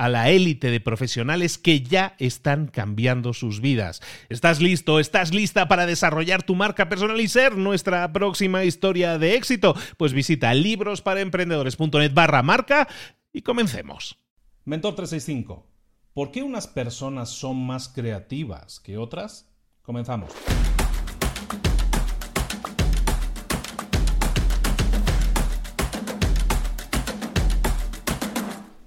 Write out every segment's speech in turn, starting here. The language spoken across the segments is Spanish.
a la élite de profesionales que ya están cambiando sus vidas. ¿Estás listo? ¿Estás lista para desarrollar tu marca personal y ser nuestra próxima historia de éxito? Pues visita librosparaemprendedores.net barra marca y comencemos. Mentor 365. ¿Por qué unas personas son más creativas que otras? Comenzamos.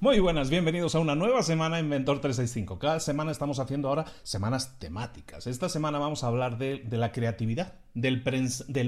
Muy buenas, bienvenidos a una nueva semana en Mentor 365. Cada semana estamos haciendo ahora semanas temáticas. Esta semana vamos a hablar de, la creatividad, del,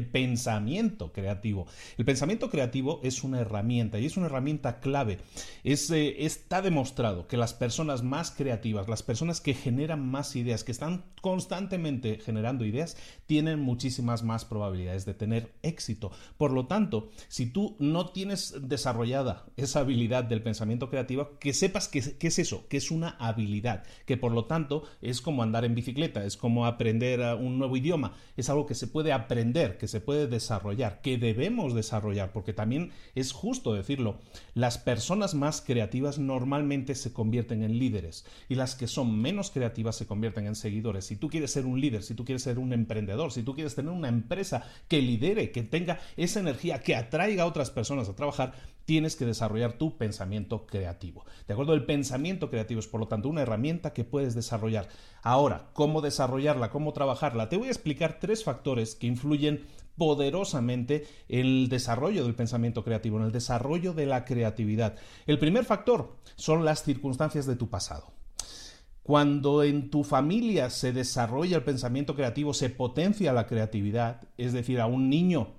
pensamiento creativo. El pensamiento creativo es una herramienta y es una herramienta clave. Es, eh, está demostrado que las personas más creativas, las personas que generan más ideas, que están constantemente generando ideas, tienen muchísimas más probabilidades de tener éxito. Por lo tanto, si tú no tienes desarrollada esa habilidad del pensamiento creativo, que sepas que, es eso, que es una habilidad, que por lo tanto es como andar en bicicleta, es como aprender un nuevo idioma, es algo que se puede aprender, que se puede desarrollar, que debemos desarrollar, porque también es justo decirlo, las personas más creativas normalmente se convierten en líderes y las que son menos creativas se convierten en seguidores. Si tú quieres ser un líder, si tú quieres ser un emprendedor, si tú quieres tener una empresa que lidere, que tenga esa energía, que atraiga a otras personas a trabajar, tienes que desarrollar tu pensamiento creativo. ¿De acuerdo? El pensamiento creativo es, por lo tanto, una herramienta que puedes desarrollar. Ahora, ¿cómo desarrollarla? ¿Cómo trabajarla? Te voy a explicar tres factores que influyen poderosamente en el desarrollo del pensamiento creativo, en el desarrollo de la creatividad. El primer factor son las circunstancias de tu pasado. Cuando en tu familia se desarrolla el pensamiento creativo, se potencia la creatividad, es decir, a un niño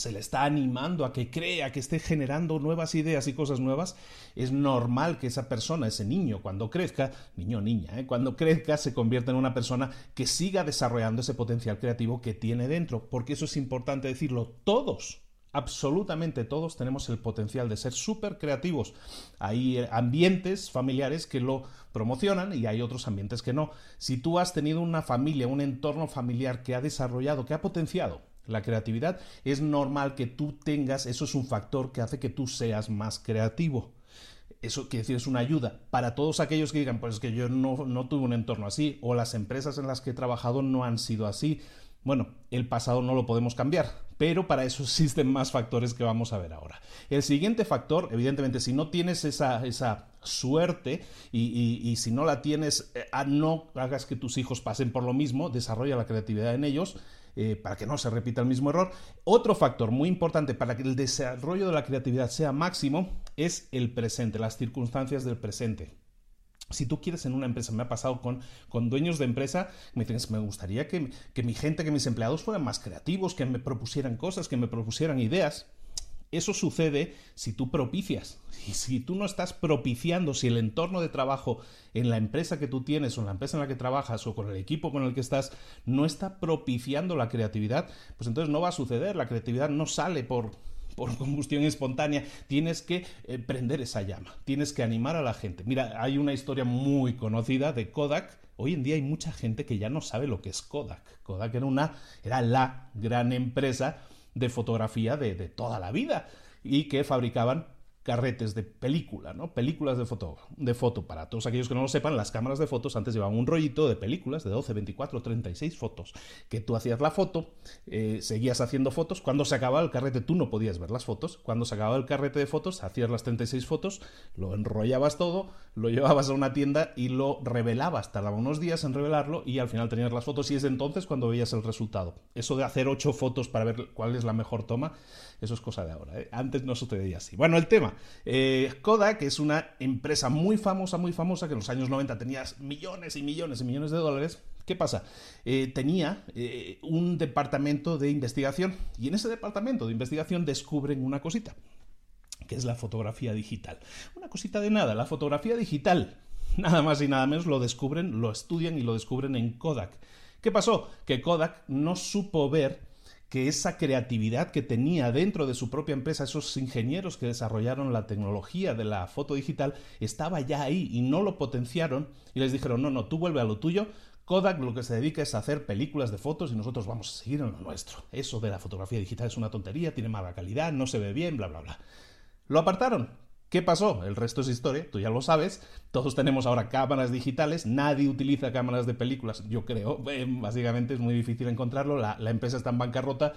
se le está animando a que crea, que esté generando nuevas ideas y cosas nuevas, es normal que esa persona, ese niño, cuando crezca, niño o niña, ¿eh? cuando crezca se convierta en una persona que siga desarrollando ese potencial creativo que tiene dentro, porque eso es importante decirlo, todos, absolutamente todos tenemos el potencial de ser súper creativos. Hay eh, ambientes familiares que lo promocionan y hay otros ambientes que no. Si tú has tenido una familia, un entorno familiar que ha desarrollado, que ha potenciado la creatividad, es normal que tú tengas, eso es un factor que hace que tú seas más creativo. Eso quiere decir, es una ayuda para todos aquellos que digan, pues es que yo no, no tuve un entorno así, o las empresas en las que he trabajado no han sido así. Bueno, el pasado no lo podemos cambiar, pero para eso existen más factores que vamos a ver ahora. El siguiente factor, evidentemente, si no tienes esa, esa suerte y, si no la tienes, eh, no hagas que tus hijos pasen por lo mismo, desarrolla la creatividad en ellos eh, para que no se repita el mismo error. Otro factor muy importante para que el desarrollo de la creatividad sea máximo es el presente, las circunstancias del presente. Si tú quieres en una empresa, me ha pasado con, con dueños de empresa, me dicen, me gustaría que, que mi gente, que mis empleados fueran más creativos, que me propusieran cosas, que me propusieran ideas. Eso sucede si tú propicias. Y si tú no estás propiciando, si el entorno de trabajo en la empresa que tú tienes o en la empresa en la que trabajas o con el equipo con el que estás no está propiciando la creatividad, pues entonces no va a suceder. La creatividad no sale por, por combustión espontánea, tienes que eh, prender esa llama, tienes que animar a la gente. Mira, hay una historia muy conocida de Kodak. Hoy en día hay mucha gente que ya no sabe lo que es Kodak. Kodak era una, era la gran empresa de fotografía de, de toda la vida y que fabricaban carretes de película, ¿no? Películas de foto, de foto. Para todos aquellos que no lo sepan, las cámaras de fotos antes llevaban un rollito de películas de 12, 24, 36 fotos, que tú hacías la foto, eh, seguías haciendo fotos, cuando se acababa el carrete tú no podías ver las fotos, cuando se acababa el carrete de fotos, hacías las 36 fotos, lo enrollabas todo, lo llevabas a una tienda y lo revelabas, tardaba unos días en revelarlo y al final tenías las fotos y es entonces cuando veías el resultado. Eso de hacer 8 fotos para ver cuál es la mejor toma, eso es cosa de ahora. ¿eh? Antes no sucedía así. Bueno, el tema. Eh, Kodak es una empresa muy famosa, muy famosa, que en los años 90 tenía millones y millones y millones de dólares. ¿Qué pasa? Eh, tenía eh, un departamento de investigación y en ese departamento de investigación descubren una cosita, que es la fotografía digital. Una cosita de nada, la fotografía digital. Nada más y nada menos lo descubren, lo estudian y lo descubren en Kodak. ¿Qué pasó? Que Kodak no supo ver que esa creatividad que tenía dentro de su propia empresa, esos ingenieros que desarrollaron la tecnología de la foto digital, estaba ya ahí y no lo potenciaron y les dijeron, no, no, tú vuelve a lo tuyo, Kodak lo que se dedica es a hacer películas de fotos y nosotros vamos a seguir en lo nuestro. Eso de la fotografía digital es una tontería, tiene mala calidad, no se ve bien, bla, bla, bla. Lo apartaron, ¿Qué pasó? El resto es historia, tú ya lo sabes. Todos tenemos ahora cámaras digitales, nadie utiliza cámaras de películas, yo creo. Eh, básicamente es muy difícil encontrarlo, la, empresa está en bancarrota.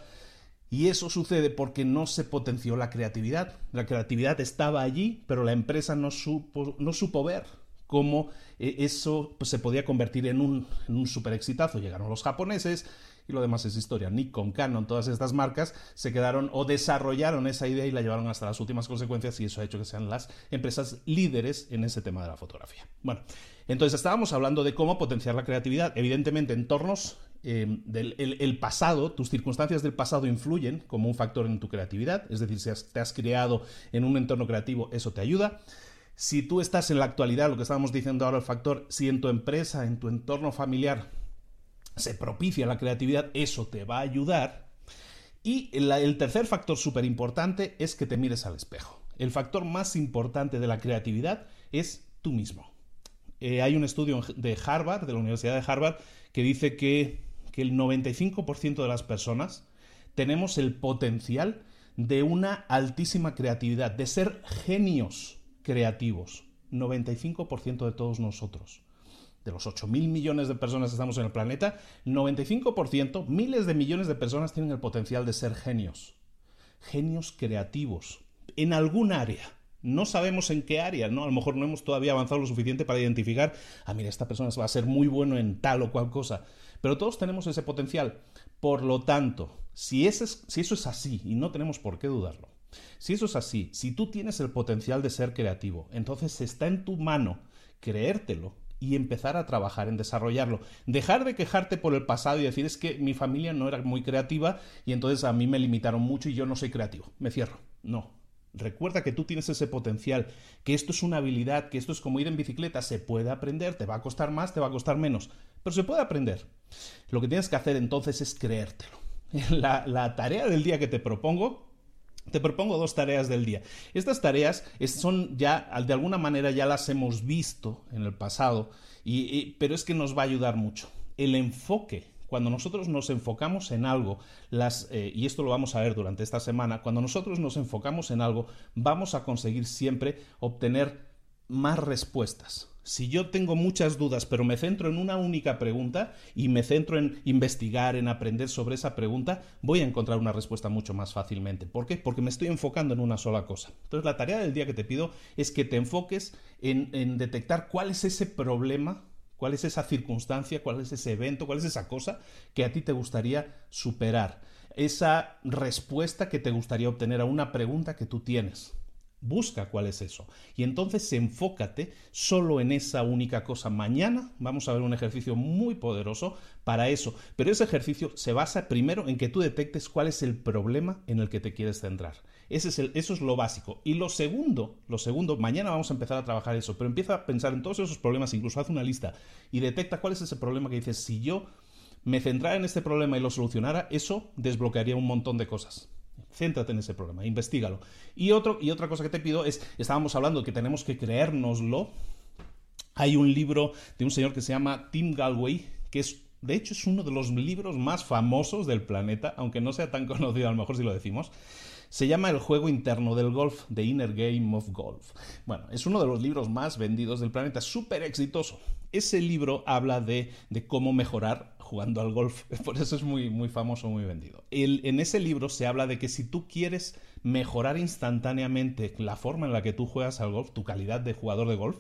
Y eso sucede porque no se potenció la creatividad. La creatividad estaba allí, pero la empresa no supo, ver cómo eh, eso pues, se podía convertir en un, en super exitazo. Llegaron los japoneses, y lo demás es historia. Nikon, Canon, todas estas marcas se quedaron o desarrollaron esa idea y la llevaron hasta las últimas consecuencias y eso ha hecho que sean las empresas líderes en ese tema de la fotografía. Bueno, entonces estábamos hablando de cómo potenciar la creatividad. Evidentemente, entornos eh, del el, pasado, tus circunstancias del pasado influyen como un factor en tu creatividad, es decir, si te has creado en un entorno creativo, eso te ayuda. Si tú estás en la actualidad, lo que estábamos diciendo ahora, el factor, si en tu empresa, en tu entorno familiar, se propicia la creatividad, eso te va a ayudar. Y el, tercer factor súper importante es que te mires al espejo. El factor más importante de la creatividad es tú mismo. Eh, hay un estudio de Harvard, de la Universidad de Harvard, que dice que, que el 95% de las personas tenemos el potencial de una altísima creatividad, de ser genios creativos. 95% de todos nosotros de los 8 mil millones de personas que estamos en el planeta, 95%, miles de millones de personas tienen el potencial de ser genios. Genios creativos. En algún área. No sabemos en qué área, ¿no? A lo mejor no hemos todavía avanzado lo suficiente para identificar, ah, mira, esta persona va a ser muy bueno en tal o cual cosa. Pero todos tenemos ese potencial. Por lo tanto, si eso es así, y no tenemos por qué dudarlo, si eso es así, si tú tienes el potencial de ser creativo, entonces está en tu mano creértelo y empezar a trabajar en desarrollarlo. Dejar de quejarte por el pasado y decir es que mi familia no era muy creativa y entonces a mí me limitaron mucho y yo no soy creativo. Me cierro. No. Recuerda que tú tienes ese potencial, que esto es una habilidad, que esto es como ir en bicicleta, se puede aprender, te va a costar más, te va a costar menos, pero se puede aprender. Lo que tienes que hacer entonces es creértelo. La, la tarea del día que te propongo te propongo dos tareas del día. Estas tareas son ya, de alguna manera ya las hemos visto en el pasado, y, pero es que nos va a ayudar mucho. El enfoque, cuando nosotros nos enfocamos en algo, las, eh, y esto lo vamos a ver durante esta semana, cuando nosotros nos enfocamos en algo, vamos a conseguir siempre obtener más respuestas. Si yo tengo muchas dudas, pero me centro en una única pregunta y me centro en investigar, en aprender sobre esa pregunta, voy a encontrar una respuesta mucho más fácilmente. ¿Por qué? Porque me estoy enfocando en una sola cosa. Entonces, la tarea del día que te pido es que te enfoques en, en detectar cuál es ese problema, cuál es esa circunstancia, cuál es ese evento, cuál es esa cosa que a ti te gustaría superar. Esa respuesta que te gustaría obtener a una pregunta que tú tienes Busca cuál es eso. Y entonces enfócate solo en esa única cosa. Mañana vamos a ver un ejercicio muy poderoso para eso. Pero ese ejercicio se basa primero en que tú detectes cuál es el problema en el que te quieres centrar. Eso es lo básico. Y lo segundo, lo segundo, mañana vamos a empezar a trabajar eso, pero empieza a pensar en todos esos problemas, incluso haz una lista y detecta cuál es ese problema que dices, si yo me centrara en este problema y lo solucionara, eso desbloquearía un montón de cosas. Céntrate en ese problema, investigalo. Y, otro, y otra cosa que te pido es, estábamos hablando que tenemos que creérnoslo. Hay un libro de un señor que se llama Tim Galway, que es, de hecho, es uno de los libros más famosos del planeta, aunque no sea tan conocido a lo mejor si lo decimos. Se llama El juego interno del golf, The Inner Game of Golf. Bueno, es uno de los libros más vendidos del planeta, súper exitoso. Ese libro habla de, de cómo mejorar jugando al golf. Por eso es muy, muy famoso, muy vendido. en ese libro se habla de que si tú quieres mejorar instantáneamente la forma en la que tú juegas al golf, tu calidad de jugador de golf,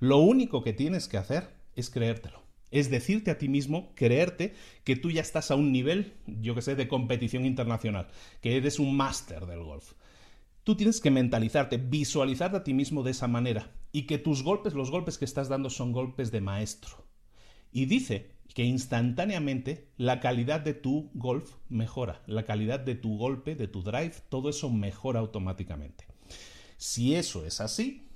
lo único que tienes que hacer es creértelo. Es decirte a ti mismo, creerte que tú ya estás a un nivel, yo que sé, de competición internacional, que eres un máster del golf. Tú tienes que mentalizarte, visualizarte a ti mismo de esa manera y que tus golpes, los golpes que estás dando son golpes de maestro. Y dice que instantáneamente la calidad de tu golf mejora, la calidad de tu golpe, de tu drive, todo eso mejora automáticamente. Si eso es así,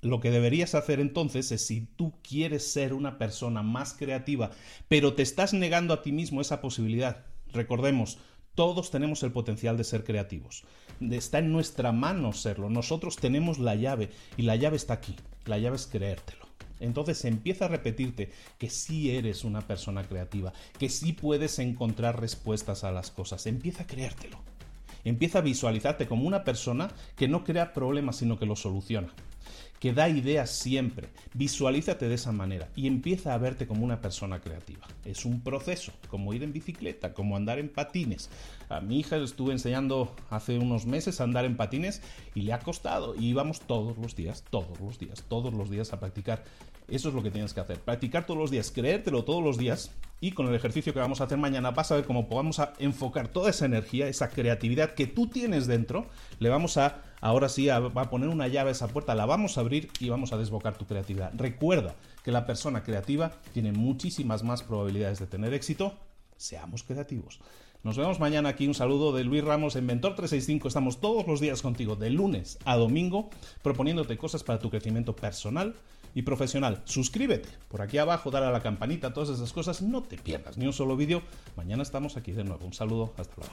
lo que deberías hacer entonces es si tú quieres ser una persona más creativa, pero te estás negando a ti mismo esa posibilidad. Recordemos, todos tenemos el potencial de ser creativos. Está en nuestra mano serlo. Nosotros tenemos la llave y la llave está aquí. La llave es creértelo. Entonces empieza a repetirte que sí eres una persona creativa, que sí puedes encontrar respuestas a las cosas. Empieza a creértelo. Empieza a visualizarte como una persona que no crea problemas, sino que los soluciona que da ideas siempre. Visualízate de esa manera y empieza a verte como una persona creativa. Es un proceso, como ir en bicicleta, como andar en patines. A mi hija le estuve enseñando hace unos meses a andar en patines y le ha costado. Y íbamos todos los días, todos los días, todos los días a practicar. Eso es lo que tienes que hacer. Practicar todos los días, creértelo todos los días y con el ejercicio que vamos a hacer mañana vas a ver cómo podamos a enfocar toda esa energía, esa creatividad que tú tienes dentro, le vamos a, ahora sí, a, a poner una llave a esa puerta, la vamos a abrir y vamos a desbocar tu creatividad. Recuerda que la persona creativa tiene muchísimas más probabilidades de tener éxito. Seamos creativos. Nos vemos mañana aquí. Un saludo de Luis Ramos en Mentor 365. Estamos todos los días contigo, de lunes a domingo, proponiéndote cosas para tu crecimiento personal y profesional. Suscríbete por aquí abajo, dale a la campanita, todas esas cosas. No te pierdas ni un solo vídeo. Mañana estamos aquí de nuevo. Un saludo, hasta luego.